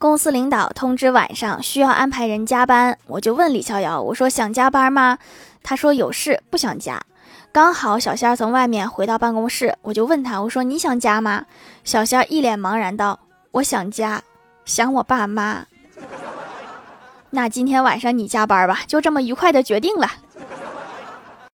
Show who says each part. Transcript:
Speaker 1: 公司领导通知晚上需要安排人加班，我就问李逍遥，我说想加班吗？他说有事不想加。刚好小仙儿从外面回到办公室，我就问他，我说你想加吗？小仙儿一脸茫然道，我想加，想我爸妈。那今天晚上你加班吧，就这么愉快的决定了。